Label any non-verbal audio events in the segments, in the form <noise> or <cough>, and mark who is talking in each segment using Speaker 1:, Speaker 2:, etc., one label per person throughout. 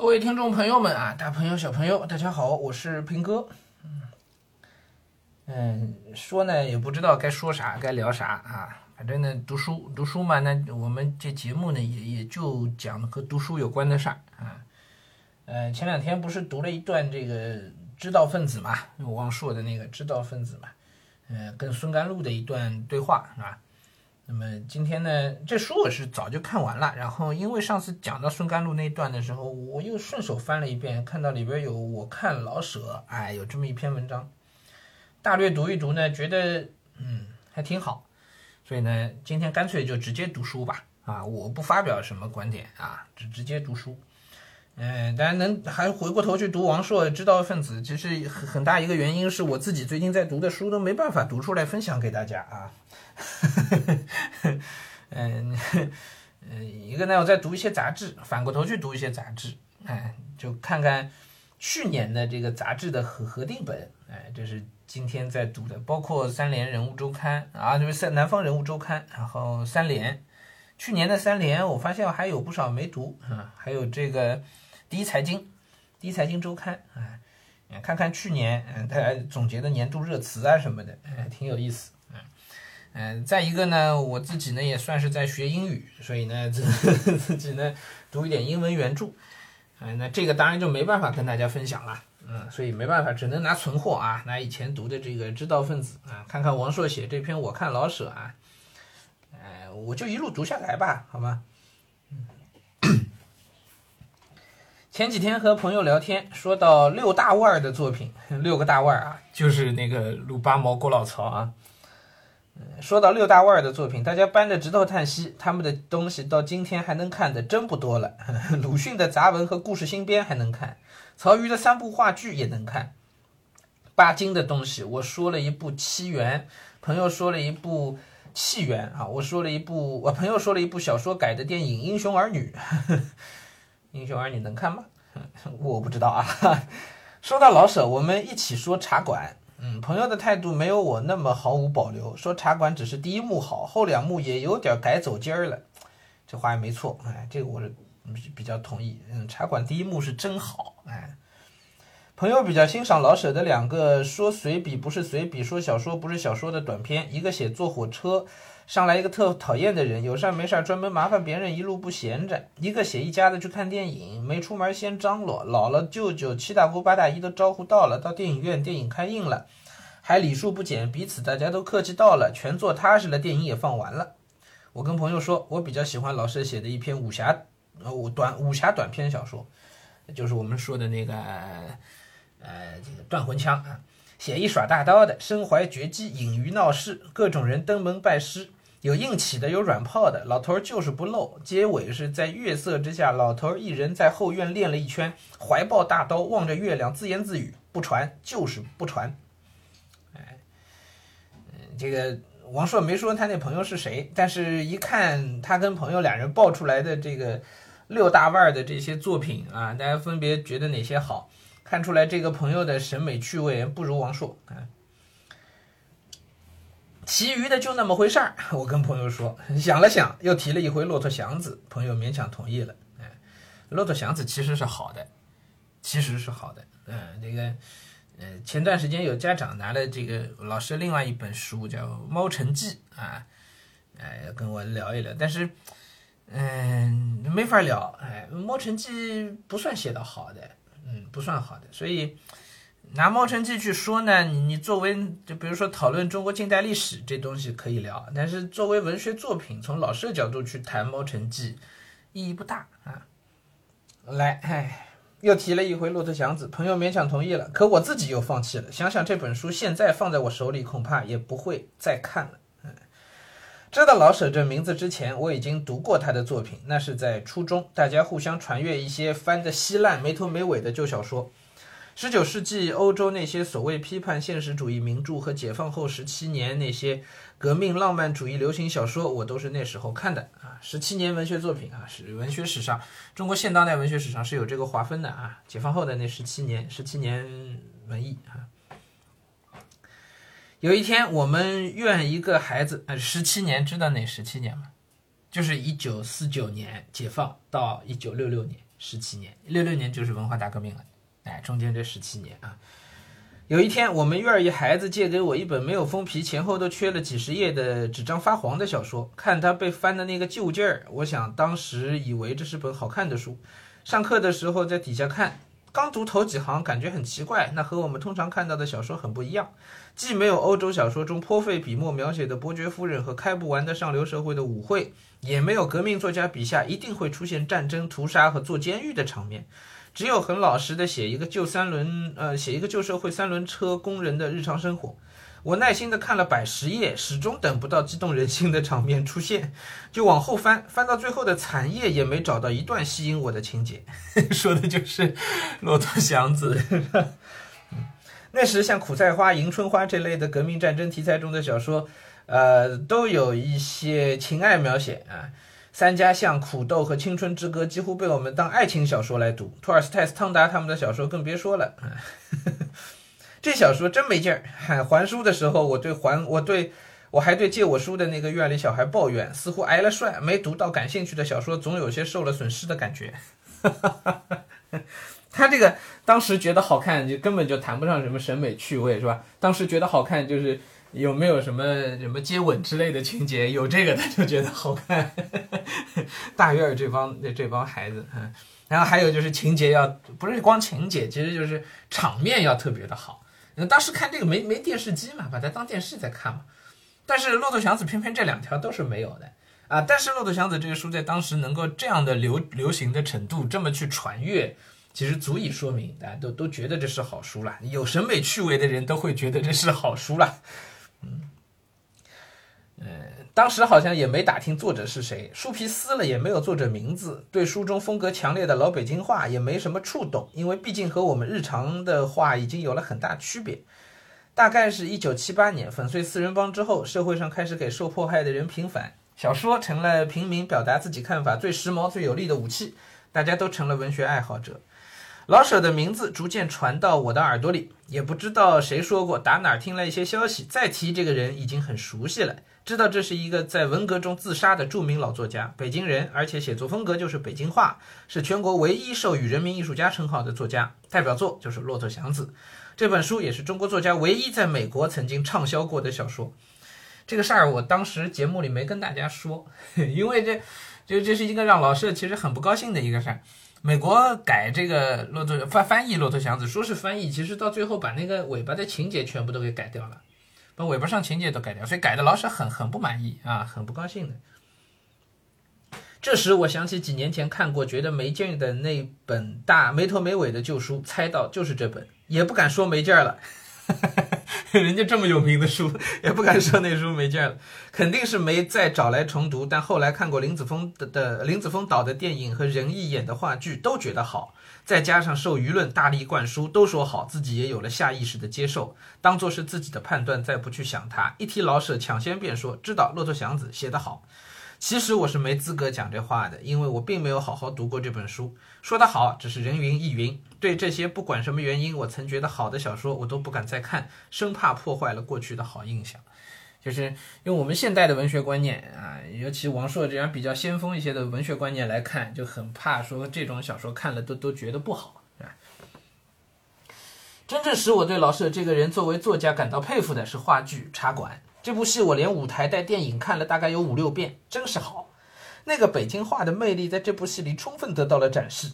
Speaker 1: 各位听众朋友们啊，大朋友小朋友，大家好，我是平哥。嗯，说呢也不知道该说啥，该聊啥啊。反正呢，读书读书嘛，那我们这节目呢也也就讲和读书有关的事儿啊。呃，前两天不是读了一段这个知道分子嘛，王朔的那个知道分子嘛，呃，跟孙甘露的一段对话是吧？那么今天呢，这书我是早就看完了，然后因为上次讲到孙甘露那一段的时候，我又顺手翻了一遍，看到里边有我看老舍，哎，有这么一篇文章，大略读一读呢，觉得嗯还挺好，所以呢，今天干脆就直接读书吧，啊，我不发表什么观点啊，就直接读书。嗯，当然能还回过头去读王朔《知道分子》，其实很很大一个原因是我自己最近在读的书都没办法读出来分享给大家啊。嗯 <laughs> 嗯，一个呢，我在读一些杂志，反过头去读一些杂志，哎，就看看去年的这个杂志的核核定本，哎，这是今天在读的，包括三联人物周刊啊，就是三南方人物周刊，然后三联，去年的三联，我发现还有不少没读啊，还有这个第一财经，第一财经周刊，哎，看看去年嗯大家总结的年度热词啊什么的，哎，挺有意思。嗯，再一个呢，我自己呢也算是在学英语，所以呢自 <laughs> 自己呢读一点英文原著，嗯，那这个当然就没办法跟大家分享了，嗯，所以没办法，只能拿存货啊，拿以前读的这个知道分子啊，看看王朔写这篇我看老舍啊，哎，我就一路读下来吧，好吗？前几天和朋友聊天，说到六大腕儿的作品，<laughs> 六个大腕儿啊，就是那个鲁八毛、郭老曹啊。说到六大腕儿的作品，大家扳着指头叹息，他们的东西到今天还能看的真不多了。<laughs> 鲁迅的杂文和故事新编还能看，曹禺的三部话剧也能看。巴金的东西，我说了一部《七元》，朋友说了一部《气元》啊，我说了一部，我朋友说了一部小说改的电影《英雄儿女》。<laughs> 英雄儿女能看吗？<laughs> 我不知道啊。<laughs> 说到老舍，我们一起说茶馆。嗯，朋友的态度没有我那么毫无保留，说茶馆只是第一幕好，后两幕也有点改走劲儿了。这话也没错，哎，这个我是比较同意。嗯，茶馆第一幕是真好，哎。朋友比较欣赏老舍的两个说随笔不是随笔，说小说不是小说的短篇，一个写坐火车。上来一个特讨厌的人，有事没事专门麻烦别人，一路不闲着。一个写一家子去看电影，没出门先张罗，老了舅舅七大姑八大姨都招呼到了，到电影院电影开映了，还礼数不减，彼此大家都客气到了，全坐踏实了，电影也放完了。我跟朋友说，我比较喜欢老舍写的一篇武侠，呃，武短武侠短篇小说，就是我们说的那个，呃，这个断魂枪啊，写一耍大刀的，身怀绝技，隐于闹市，各种人登门拜师。有硬起的，有软泡的，老头儿就是不露。结尾是在月色之下，老头儿一人在后院练了一圈，怀抱大刀，望着月亮，自言自语：“不传，就是不传。”哎，嗯，这个王朔没说他那朋友是谁，但是一看他跟朋友俩人爆出来的这个六大腕儿的这些作品啊，大家分别觉得哪些好，看出来这个朋友的审美趣味不如王朔啊。其余的就那么回事儿。<laughs> 我跟朋友说，想了想，又提了一回《骆驼祥子》，朋友勉强同意了。哎，《骆驼祥子》其实是好的，其实是好的。嗯，这个，呃，前段时间有家长拿了这个老师另外一本书，叫《猫城记》啊，哎，跟我聊一聊。但是，嗯，没法聊。哎，《猫城记》不算写的好的，嗯，不算好的，所以。拿《猫城记》去说呢，你你作为就比如说讨论中国近代历史这东西可以聊，但是作为文学作品，从老师的角度去谈《猫城记》，意义不大啊。来，哎，又提了一回《骆驼祥子》，朋友勉强同意了，可我自己又放弃了。想想这本书现在放在我手里，恐怕也不会再看了。知道老舍这名字之前，我已经读过他的作品，那是在初中，大家互相传阅一些翻得稀烂、没头没尾的旧小说。十九世纪欧洲那些所谓批判现实主义名著和解放后十七年那些革命浪漫主义流行小说，我都是那时候看的啊。十七年文学作品啊，是文学史上中国现当代文学史上是有这个划分的啊。解放后的那十七年，十七年文艺啊。有一天，我们院一个孩子，呃，十七年，知道哪十七年吗？就是一九四九年解放到一九六六年。十七年，六六年就是文化大革命了，哎，中间这十七年啊。有一天，我们院儿一孩子借给我一本没有封皮、前后都缺了几十页的纸张发黄的小说，看他被翻的那个旧劲儿，我想当时以为这是本好看的书。上课的时候在底下看，刚读头几行，感觉很奇怪，那和我们通常看到的小说很不一样，既没有欧洲小说中颇费笔墨描写的伯爵夫人和开不完的上流社会的舞会，也没有革命作家笔下一定会出现战争、屠杀和坐监狱的场面。只有很老实的写一个旧三轮，呃，写一个旧社会三轮车工人的日常生活。我耐心的看了百十页，始终等不到激动人心的场面出现，就往后翻，翻到最后的残页也没找到一段吸引我的情节。<laughs> 说的就是骆驼祥子。<laughs> 那时像苦菜花、迎春花这类的革命战争题材中的小说，呃，都有一些情爱描写啊。三家巷、苦斗和青春之歌几乎被我们当爱情小说来读。托尔斯泰、斯汤达他们的小说更别说了。这小说真没劲儿。还书的时候，我对还我对我还对借我书的那个院里小孩抱怨，似乎挨了帅，没读到感兴趣的小说，总有些受了损失的感觉。<laughs> 他这个当时觉得好看，就根本就谈不上什么审美趣味，是吧？当时觉得好看就是。有没有什么什么接吻之类的情节？有这个他就觉得好看。<laughs> 大院这帮这帮孩子，嗯，然后还有就是情节要不是光情节，其实就是场面要特别的好。那当时看这个没没电视机嘛，把它当电视在看嘛。但是《骆驼祥子》偏偏这两条都是没有的啊。但是《骆驼祥子》这个书在当时能够这样的流流行的程度，这么去传阅，其实足以说明大家都都觉得这是好书了。有审美趣味的人都会觉得这是好书了。嗯，呃，当时好像也没打听作者是谁，书皮撕了也没有作者名字，对书中风格强烈的老北京话也没什么触动，因为毕竟和我们日常的话已经有了很大区别。大概是一九七八年粉碎四人帮之后，社会上开始给受迫害的人平反，小说成了平民表达自己看法最时髦、最有力的武器，大家都成了文学爱好者。老舍的名字逐渐传到我的耳朵里，也不知道谁说过，打哪儿听来一些消息，再提这个人已经很熟悉了。知道这是一个在文革中自杀的著名老作家，北京人，而且写作风格就是北京话，是全国唯一授予人民艺术家称号的作家。代表作就是《骆驼祥子》，这本书也是中国作家唯一在美国曾经畅销过的小说。这个事儿我当时节目里没跟大家说，<laughs> 因为这，就这是一个让老舍其实很不高兴的一个事儿。美国改这个骆驼翻翻译《骆驼祥子》，说是翻译，其实到最后把那个尾巴的情节全部都给改掉了，把尾巴上情节都改掉，所以改的老师很很不满意啊，很不高兴的。这时我想起几年前看过觉得没劲的那本大没头没尾的旧书，猜到就是这本，也不敢说没劲了。<laughs> 人家这么有名的书，<laughs> 也不敢说那书没劲了，肯定是没再找来重读。但后来看过林子峰的的林子峰导的电影和任意演的话剧，都觉得好。再加上受舆论大力灌输，都说好，自己也有了下意识的接受，当做是自己的判断，再不去想它。一提老舍，抢先便说知道《骆驼祥子》写得好。其实我是没资格讲这话的，因为我并没有好好读过这本书。说得好，只是人云亦云。对这些不管什么原因，我曾觉得好的小说，我都不敢再看，生怕破坏了过去的好印象。就是用我们现代的文学观念啊，尤其王朔这样比较先锋一些的文学观念来看，就很怕说这种小说看了都都觉得不好，真正使我对老舍这个人作为作家感到佩服的是话剧《茶馆》。这部戏我连舞台带电影看了大概有五六遍，真是好。那个北京话的魅力在这部戏里充分得到了展示。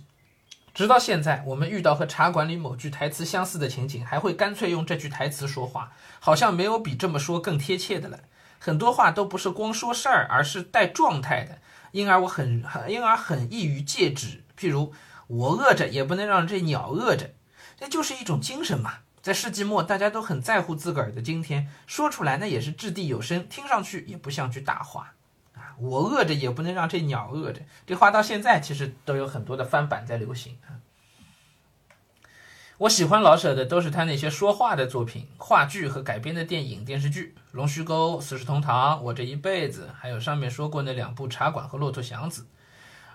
Speaker 1: 直到现在，我们遇到和茶馆里某句台词相似的情景，还会干脆用这句台词说话，好像没有比这么说更贴切的了。很多话都不是光说事儿，而是带状态的，因而我很很因而很易于戒指。譬如我饿着也不能让这鸟饿着，这就是一种精神嘛。在世纪末，大家都很在乎自个儿的今天，说出来那也是掷地有声，听上去也不像句大话啊！我饿着也不能让这鸟饿着，这话到现在其实都有很多的翻版在流行啊。我喜欢老舍的都是他那些说话的作品，话剧和改编的电影、电视剧，《龙须沟》《四世同堂》《我这一辈子》，还有上面说过那两部《茶馆》和《骆驼祥子》。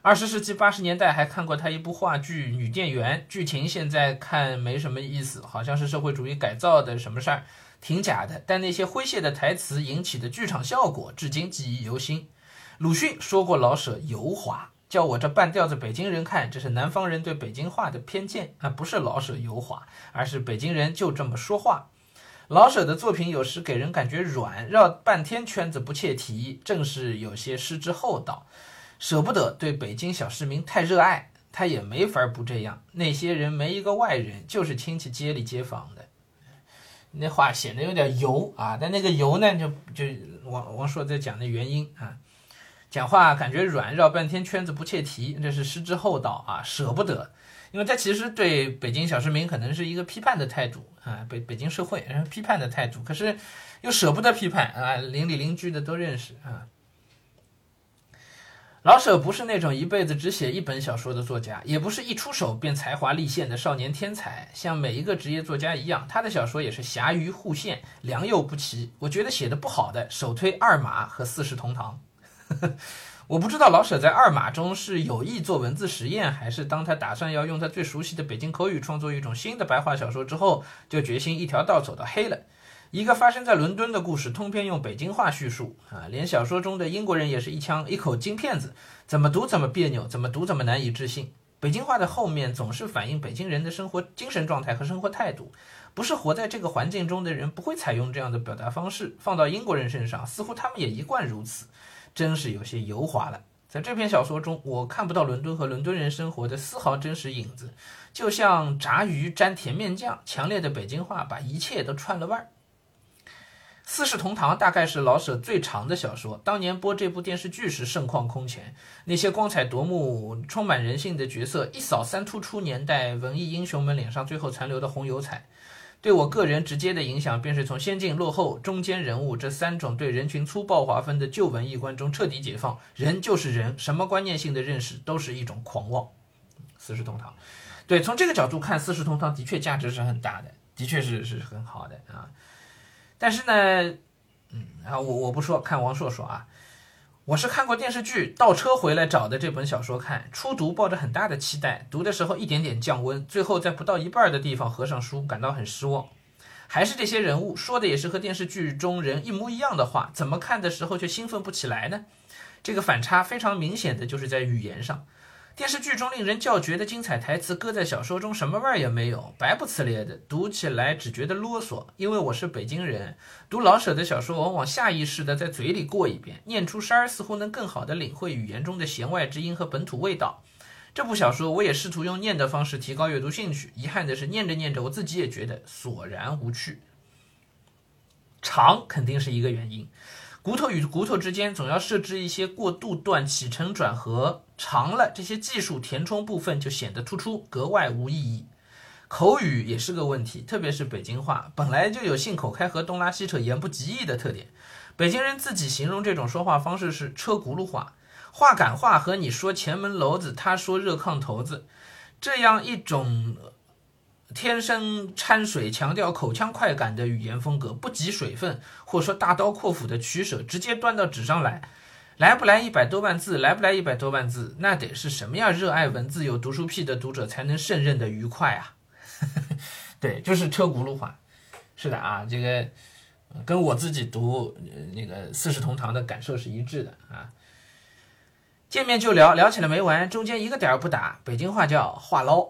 Speaker 1: 二十世纪八十年代还看过他一部话剧《女店员》，剧情现在看没什么意思，好像是社会主义改造的什么事儿，挺假的。但那些诙谐的台词引起的剧场效果，至今记忆犹新。鲁迅说过老舍油滑，叫我这半吊子北京人看，这是南方人对北京话的偏见啊，不是老舍油滑，而是北京人就这么说话。老舍的作品有时给人感觉软，绕半天圈子不切题，正是有些失之厚道，舍不得对北京小市民太热爱，他也没法不这样。那些人没一个外人，就是亲戚街里街坊的。那话显得有点油啊，但那个油呢，就就王王朔在讲的原因啊，讲话感觉软，绕半天圈子不切题，这是失之厚道啊，舍不得。因为他其实对北京小市民可能是一个批判的态度啊，北北京社会批判的态度，可是又舍不得批判啊，邻里邻居的都认识啊。老舍不是那种一辈子只写一本小说的作家，也不是一出手便才华立现的少年天才。像每一个职业作家一样，他的小说也是瑕于互现，良莠不齐。我觉得写的不好的，首推《二马》和《四世同堂》。<laughs> 我不知道老舍在《二马》中是有意做文字实验，还是当他打算要用他最熟悉的北京口语创作一种新的白话小说之后，就决心一条道走到黑了。一个发生在伦敦的故事，通篇用北京话叙述啊，连小说中的英国人也是一腔一口京片子，怎么读怎么别扭，怎么读怎么难以置信。北京话的后面总是反映北京人的生活精神状态和生活态度，不是活在这个环境中的人不会采用这样的表达方式。放到英国人身上，似乎他们也一贯如此。真是有些油滑了。在这篇小说中，我看不到伦敦和伦敦人生活的丝毫真实影子，就像炸鱼沾甜面酱，强烈的北京话把一切都串了味儿。《四世同堂》大概是老舍最长的小说，当年播这部电视剧时盛况空前，那些光彩夺目、充满人性的角色，一扫三突出年代文艺英雄们脸上最后残留的红油彩。对我个人直接的影响，便是从先进、落后、中间人物这三种对人群粗暴划分的旧文艺观中彻底解放。人就是人，什么观念性的认识都是一种狂妄。四世同堂，对，从这个角度看，四世同堂的确价值是很大的，的确是是很好的啊。但是呢，嗯啊，我我不说，看王朔说啊。我是看过电视剧，倒车回来找的这本小说看。初读抱着很大的期待，读的时候一点点降温，最后在不到一半的地方合上书，感到很失望。还是这些人物说的也是和电视剧中人一模一样的话，怎么看的时候却兴奋不起来呢？这个反差非常明显的就是在语言上。电视剧中令人叫绝的精彩台词，搁在小说中什么味儿也没有，白不呲咧的，读起来只觉得啰嗦。因为我是北京人，读老舍的小说，往往下意识的在嘴里过一遍，念出声儿，似乎能更好的领会语言中的弦外之音和本土味道。这部小说，我也试图用念的方式提高阅读兴趣，遗憾的是，念着念着，我自己也觉得索然无趣。长肯定是一个原因。骨头与骨头之间总要设置一些过渡段，起承转合长了，这些技术填充部分就显得突出，格外无意义。口语也是个问题，特别是北京话，本来就有信口开河、东拉西扯、言不及义的特点。北京人自己形容这种说话方式是车轱辘话，话赶话和你说前门楼子，他说热炕头子，这样一种。天生掺水，强调口腔快感的语言风格，不及水分，或者说大刀阔斧的取舍，直接端到纸上来，来不来一百多万字？来不来一百多万字？那得是什么样热爱文字、有读书癖的读者才能胜任的愉快啊？<laughs> 对，就是车轱辘话。是的啊，这个跟我自己读那个《四世同堂》的感受是一致的啊。见面就聊，聊起来没完，中间一个点儿不打，北京话叫话唠。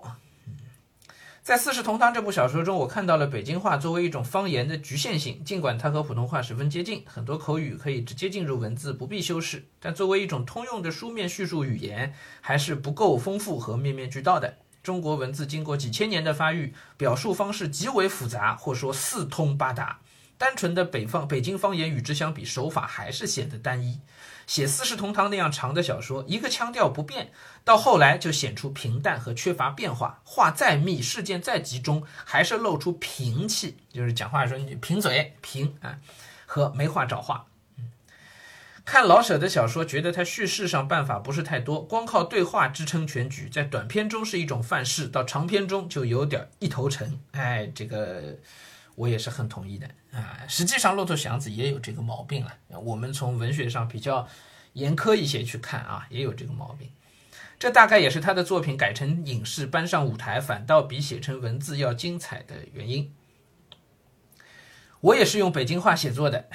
Speaker 1: 在《四世同堂》这部小说中，我看到了北京话作为一种方言的局限性。尽管它和普通话十分接近，很多口语可以直接进入文字，不必修饰，但作为一种通用的书面叙述语言，还是不够丰富和面面俱到的。中国文字经过几千年的发育，表述方式极为复杂，或说四通八达。单纯的北方北京方言与之相比，手法还是显得单一。写《四世同堂》那样长的小说，一个腔调不变，到后来就显出平淡和缺乏变化。话再密，事件再集中，还是露出平气，就是讲话的时候你贫嘴平啊，和没话找话。看老舍的小说，觉得他叙事上办法不是太多，光靠对话支撑全局，在短篇中是一种范式，到长篇中就有点一头沉。哎，这个。我也是很同意的啊，实际上《骆驼祥子》也有这个毛病了。我们从文学上比较严苛一些去看啊，也有这个毛病。这大概也是他的作品改成影视搬上舞台，反倒比写成文字要精彩的原因。我也是用北京话写作的，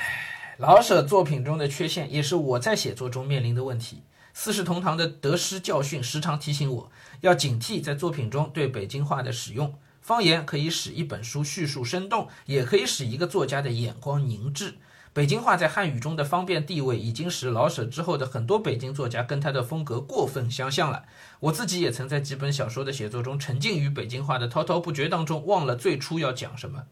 Speaker 1: 老舍作品中的缺陷，也是我在写作中面临的问题。四世同堂的得失教训时常提醒我要警惕在作品中对北京话的使用。方言可以使一本书叙述生动，也可以使一个作家的眼光凝滞。北京话在汉语中的方便地位，已经使老舍之后的很多北京作家跟他的风格过分相像了。我自己也曾在几本小说的写作中沉浸于北京话的滔滔不绝当中，忘了最初要讲什么。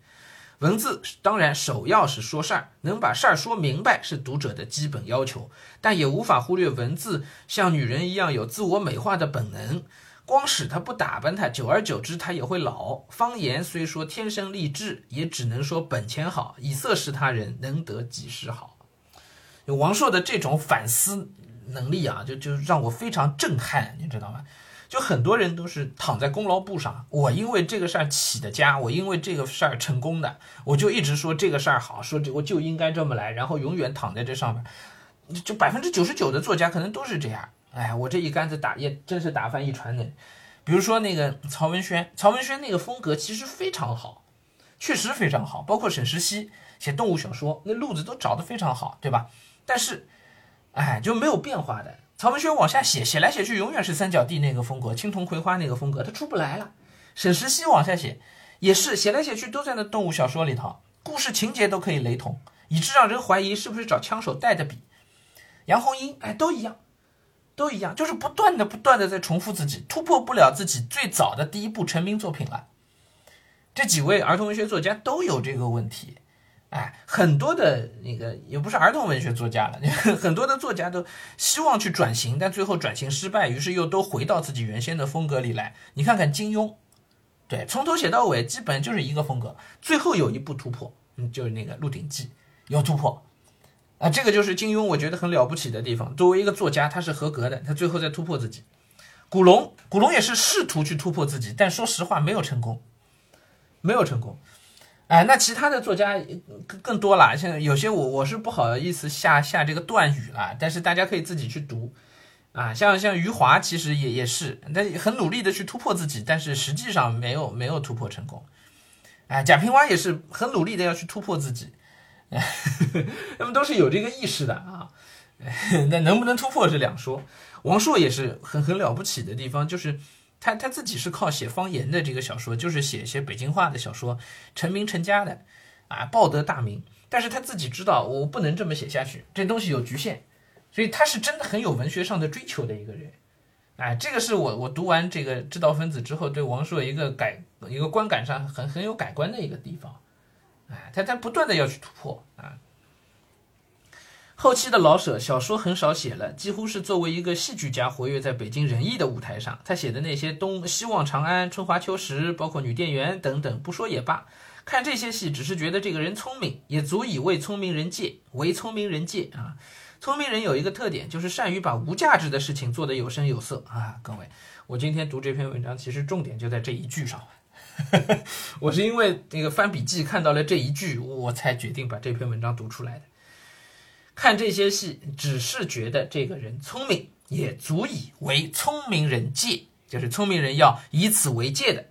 Speaker 1: 文字当然首要是说事儿，能把事儿说明白是读者的基本要求，但也无法忽略文字像女人一样有自我美化的本能。光使他不打扮他，久而久之他也会老。方言虽说天生丽质，也只能说本钱好，以色侍他人，能得几时好。王朔的这种反思能力啊，就就让我非常震撼，你知道吗？就很多人都是躺在功劳簿上，我因为这个事儿起的家，我因为这个事儿成功的，我就一直说这个事儿好，说这我就应该这么来，然后永远躺在这上面。就百分之九十九的作家可能都是这样。哎，我这一竿子打也真是打翻一船人。比如说那个曹文轩，曹文轩那个风格其实非常好，确实非常好。包括沈石溪写动物小说，那路子都找得非常好，对吧？但是，哎，就没有变化的。曹文轩往下写，写来写去永远是三角地那个风格，青铜葵花那个风格，他出不来了。沈石溪往下写，也是写来写去都在那动物小说里头，故事情节都可以雷同，以致让人怀疑是不是找枪手带的笔。杨红樱，哎，都一样。都一样，就是不断的、不断的在重复自己，突破不了自己最早的第一部成名作品了。这几位儿童文学作家都有这个问题，哎，很多的那个也不是儿童文学作家了，<laughs> 很多的作家都希望去转型，但最后转型失败，于是又都回到自己原先的风格里来。你看看金庸，对，从头写到尾基本就是一个风格，最后有一部突破，嗯，就是那个《鹿鼎记》有突破。啊，这个就是金庸，我觉得很了不起的地方。作为一个作家，他是合格的，他最后在突破自己。古龙，古龙也是试图去突破自己，但说实话没有成功，没有成功。哎，那其他的作家更更多了，像有些我我是不好意思下下这个断语了，但是大家可以自己去读。啊，像像余华其实也也是，他很努力的去突破自己，但是实际上没有没有突破成功。哎，贾平凹也是很努力的要去突破自己。<laughs> 他们都是有这个意识的啊，<laughs> 那能不能突破是两说。王朔也是很很了不起的地方，就是他他自己是靠写方言的这个小说，就是写一些北京话的小说成名成家的啊，报得大名。但是他自己知道我不能这么写下去，这东西有局限，所以他是真的很有文学上的追求的一个人。哎，这个是我我读完这个《知道分子》之后对王朔一个改一个观感上很很有改观的一个地方。哎，他他不断的要去突破啊。后期的老舍小说很少写了，几乎是作为一个戏剧家活跃在北京人艺的舞台上。他写的那些《东西望长安》《春华秋实》，包括《女店员》等等，不说也罢。看这些戏，只是觉得这个人聪明，也足以为聪明人借，为聪明人借啊。聪明人有一个特点，就是善于把无价值的事情做得有声有色啊。各位，我今天读这篇文章，其实重点就在这一句上。<laughs> 我是因为那个翻笔记看到了这一句，我才决定把这篇文章读出来的。看这些戏，只是觉得这个人聪明，也足以为聪明人借，就是聪明人要以此为戒的。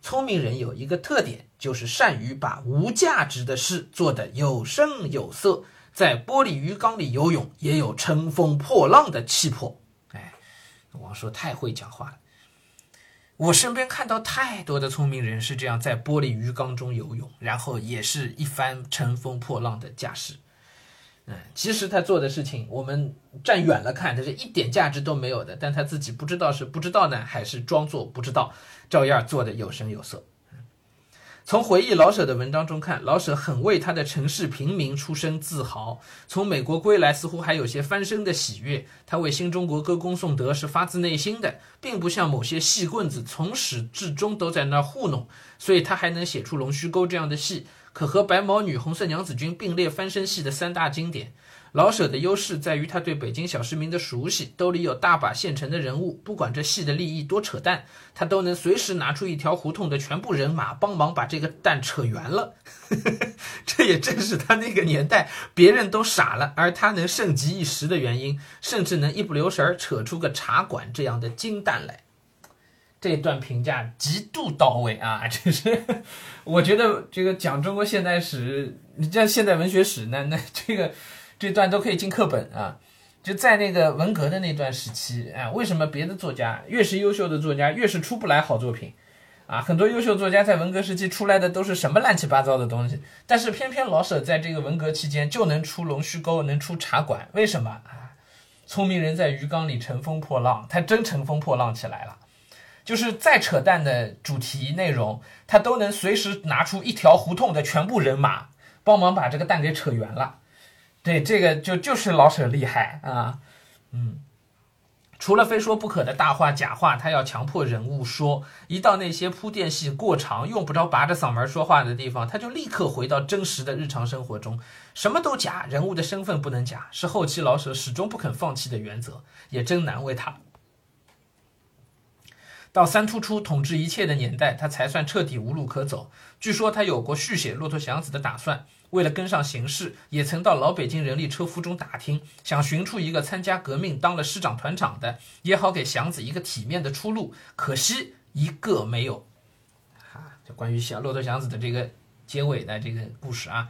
Speaker 1: 聪明人有一个特点，就是善于把无价值的事做得有声有色，在玻璃鱼缸里游泳，也有乘风破浪的气魄。哎，王朔太会讲话了。我身边看到太多的聪明人是这样在玻璃鱼缸中游泳，然后也是一番乘风破浪的架势。嗯，其实他做的事情，我们站远了看，他是一点价值都没有的。但他自己不知道是不知道呢，还是装作不知道，照样做的有声有色。从回忆老舍的文章中看，老舍很为他的城市平民出身自豪。从美国归来，似乎还有些翻身的喜悦。他为新中国歌功颂德是发自内心的，并不像某些戏棍子从始至终都在那儿糊弄。所以他还能写出《龙须沟》这样的戏，可和《白毛女》《红色娘子军》并列翻身戏的三大经典。老舍的优势在于他对北京小市民的熟悉，兜里有大把现成的人物，不管这戏的利益多扯淡，他都能随时拿出一条胡同的全部人马帮忙把这个蛋扯圆了。<laughs> 这也正是他那个年代别人都傻了，而他能盛极一时的原因，甚至能一不留神扯出个茶馆这样的金蛋来。这段评价极度到位啊！<laughs> 这是我觉得这个讲中国现代史，你像现代文学史，那那这个。这段都可以进课本啊，就在那个文革的那段时期，啊，为什么别的作家越是优秀的作家越是出不来好作品？啊，很多优秀作家在文革时期出来的都是什么乱七八糟的东西，但是偏偏老舍在这个文革期间就能出《龙须沟》，能出《茶馆》，为什么啊？聪明人在鱼缸里乘风破浪，他真乘风破浪起来了。就是再扯淡的主题内容，他都能随时拿出一条胡同的全部人马，帮忙把这个蛋给扯圆了。对，这个就就是老舍厉害啊，嗯，除了非说不可的大话假话，他要强迫人物说，一到那些铺垫戏过长，用不着拔着嗓门说话的地方，他就立刻回到真实的日常生活中，什么都假，人物的身份不能假，是后期老舍始终不肯放弃的原则，也真难为他。到三突出统治一切的年代，他才算彻底无路可走。据说他有过续写《骆驼祥子》的打算。为了跟上形势，也曾到老北京人力车夫中打听，想寻出一个参加革命、当了师长团长的，也好给祥子一个体面的出路。可惜一个没有。啊，就关于小骆驼祥子的这个结尾的这个故事啊，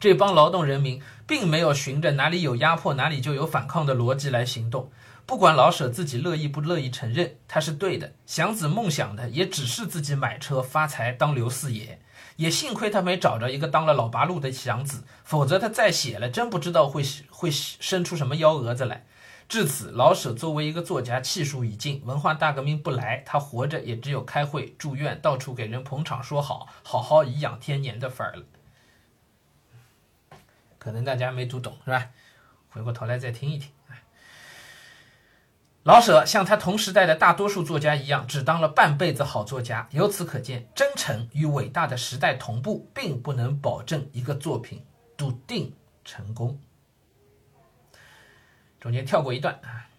Speaker 1: 这帮劳动人民并没有循着哪里有压迫哪里就有反抗的逻辑来行动。不管老舍自己乐意不乐意承认，他是对的。祥子梦想的也只是自己买车发财当刘四爷。也幸亏他没找着一个当了老八路的祥子，否则他再写了，真不知道会会生出什么幺蛾子来。至此，老舍作为一个作家，气数已尽，文化大革命不来，他活着也只有开会、住院、到处给人捧场、说好，好好颐养天年的份儿了。可能大家没读懂，是吧？回过头来再听一听。老舍像他同时代的大多数作家一样，只当了半辈子好作家。由此可见，真诚与伟大的时代同步，并不能保证一个作品笃定成功。中间跳过一段啊，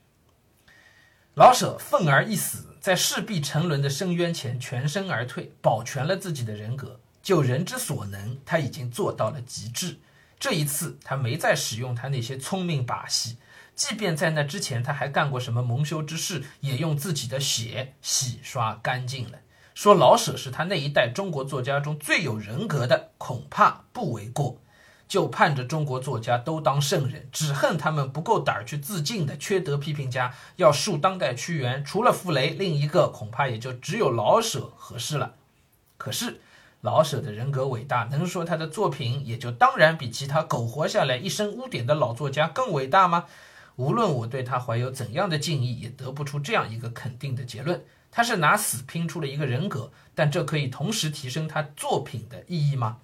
Speaker 1: 老舍愤而一死，在势必沉沦的深渊前全身而退，保全了自己的人格。就人之所能，他已经做到了极致。这一次，他没再使用他那些聪明把戏。即便在那之前，他还干过什么蒙羞之事，也用自己的血洗刷干净了。说老舍是他那一代中国作家中最有人格的，恐怕不为过。就盼着中国作家都当圣人，只恨他们不够胆儿去自尽的缺德批评家。要述当代屈原，除了傅雷，另一个恐怕也就只有老舍合适了。可是老舍的人格伟大，能说他的作品也就当然比其他苟活下来一身污点的老作家更伟大吗？无论我对他怀有怎样的敬意，也得不出这样一个肯定的结论：他是拿死拼出了一个人格，但这可以同时提升他作品的意义吗？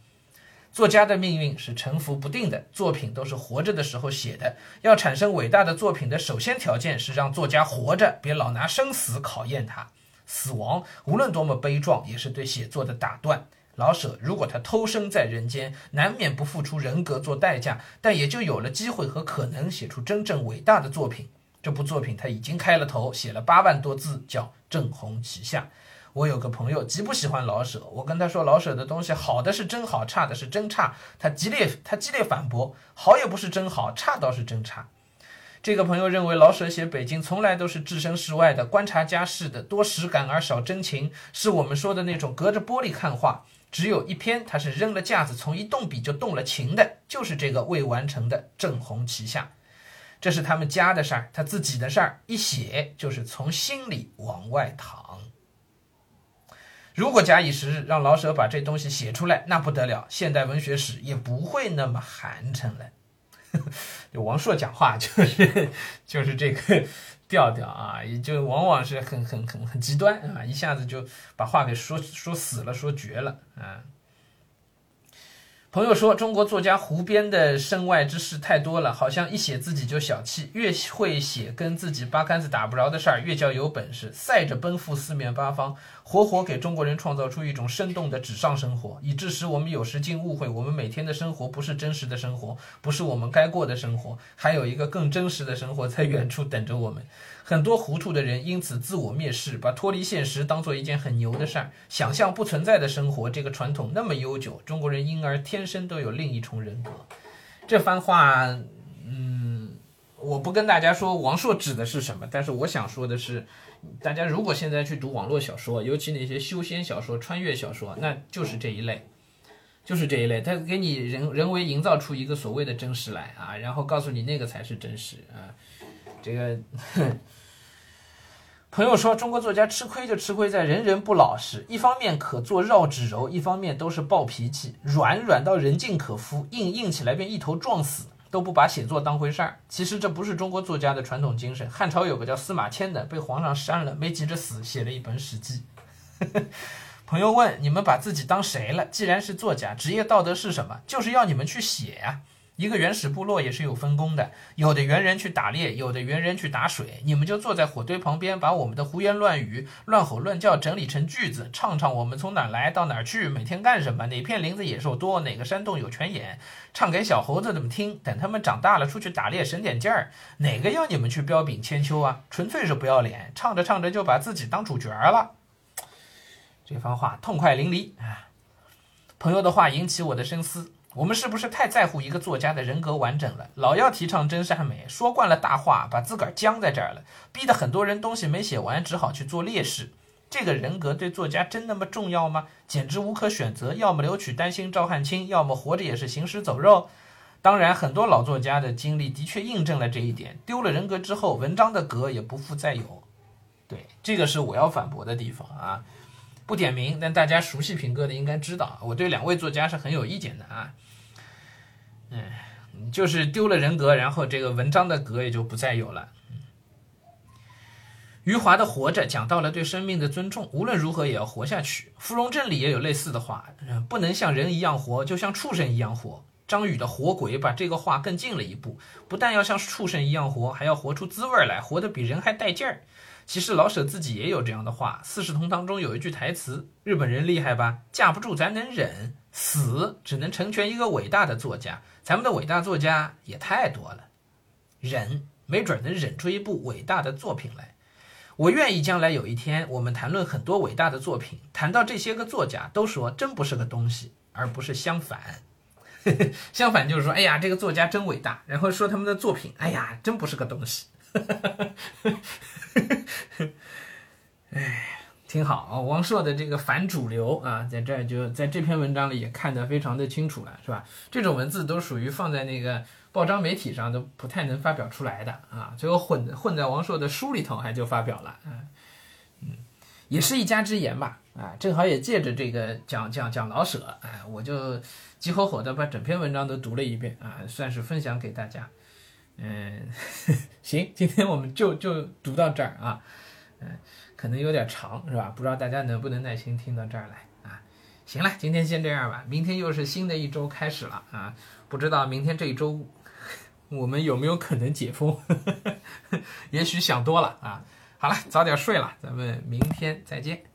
Speaker 1: 作家的命运是沉浮不定的，作品都是活着的时候写的。要产生伟大的作品的首先条件是让作家活着，别老拿生死考验他。死亡无论多么悲壮，也是对写作的打断。老舍如果他偷生在人间，难免不付出人格做代价，但也就有了机会和可能写出真正伟大的作品。这部作品他已经开了头，写了八万多字，叫《正红旗下》。我有个朋友极不喜欢老舍，我跟他说老舍的东西好的是真好，差的是真差。他激烈他激烈反驳，好也不是真好，差倒是真差。这个朋友认为老舍写北京从来都是置身事外的观察家式的，多实感而少真情，是我们说的那种隔着玻璃看画。只有一篇，他是扔了架子，从一动笔就动了情的，就是这个未完成的《正红旗下》，这是他们家的事儿，他自己的事儿，一写就是从心里往外淌。如果假以时日，让老舍把这东西写出来，那不得了，现代文学史也不会那么寒碜了。就 <laughs> 王朔讲话就是 <laughs> 就是这个。调调啊，也就往往是很很很很极端啊，一下子就把话给说说死了，说绝了啊。朋友说，中国作家胡编的身外之事太多了，好像一写自己就小气，越会写跟自己八竿子打不着的事儿，越叫有本事，赛着奔赴四面八方，活活给中国人创造出一种生动的纸上生活，以致使我们有时竟误会，我们每天的生活不是真实的生活，不是我们该过的生活，还有一个更真实的生活在远处等着我们。很多糊涂的人因此自我蔑视，把脱离现实当做一件很牛的事儿，想象不存在的生活。这个传统那么悠久，中国人因而天生都有另一重人格。这番话，嗯，我不跟大家说王朔指的是什么，但是我想说的是，大家如果现在去读网络小说，尤其那些修仙小说、穿越小说，那就是这一类。就是这一类，他给你人人为营造出一个所谓的真实来啊，然后告诉你那个才是真实啊。这个朋友说，中国作家吃亏就吃亏在人人不老实，一方面可做绕指柔，一方面都是暴脾气，软软到人尽可夫，硬硬起来便一头撞死，都不把写作当回事儿。其实这不是中国作家的传统精神。汉朝有个叫司马迁的，被皇上删了，没急着死，写了一本《史记》。<laughs> 朋友问：你们把自己当谁了？既然是作家，职业道德是什么？就是要你们去写呀。一个原始部落也是有分工的，有的猿人去打猎，有的猿人去打水。你们就坐在火堆旁边，把我们的胡言乱语、乱吼乱叫整理成句子，唱唱我们从哪来到哪去，每天干什么，哪片林子野兽多，哪个山洞有泉眼，唱给小猴子们听。等他们长大了出去打猎，省点劲儿。哪个要你们去彪炳千秋啊？纯粹是不要脸。唱着唱着就把自己当主角了。这番话痛快淋漓啊！朋友的话引起我的深思。我们是不是太在乎一个作家的人格完整了？老要提倡真善美，说惯了大话，把自个儿僵在这儿了，逼得很多人东西没写完，只好去做烈士。这个人格对作家真那么重要吗？简直无可选择，要么留取丹心照汗青，要么活着也是行尸走肉。当然，很多老作家的经历的确印证了这一点。丢了人格之后，文章的格也不复再有。对，这个是我要反驳的地方啊。不点名，但大家熟悉平哥的应该知道，我对两位作家是很有意见的啊。嗯，就是丢了人格，然后这个文章的格也就不再有了。余华的《活着》讲到了对生命的尊重，无论如何也要活下去。芙蓉镇里也有类似的话，不能像人一样活，就像畜生一样活。张宇的《活鬼》把这个话更进了一步，不但要像畜生一样活，还要活出滋味来，活得比人还带劲儿。其实老舍自己也有这样的话，《四世同堂》中有一句台词：“日本人厉害吧？架不住咱能忍，死只能成全一个伟大的作家。咱们的伟大作家也太多了，忍没准能忍出一部伟大的作品来。我愿意将来有一天，我们谈论很多伟大的作品，谈到这些个作家，都说真不是个东西，而不是相反。<laughs> 相反就是说，哎呀，这个作家真伟大，然后说他们的作品，哎呀，真不是个东西。” <laughs> 哎，挺好啊！王朔的这个反主流啊，在这儿就在这篇文章里也看得非常的清楚了，是吧？这种文字都属于放在那个报章媒体上都不太能发表出来的啊，最后混混在王朔的书里头还就发表了，嗯嗯，也是一家之言吧，啊，正好也借着这个讲讲讲老舍，哎，我就急火火的把整篇文章都读了一遍啊，算是分享给大家。嗯，<laughs> 行，今天我们就就读到这儿啊，嗯，可能有点长是吧？不知道大家能不能耐心听到这儿来啊？行了，今天先这样吧，明天又是新的一周开始了啊，不知道明天这一周我们有没有可能解封？<laughs> 也许想多了啊。好了，早点睡了，咱们明天再见。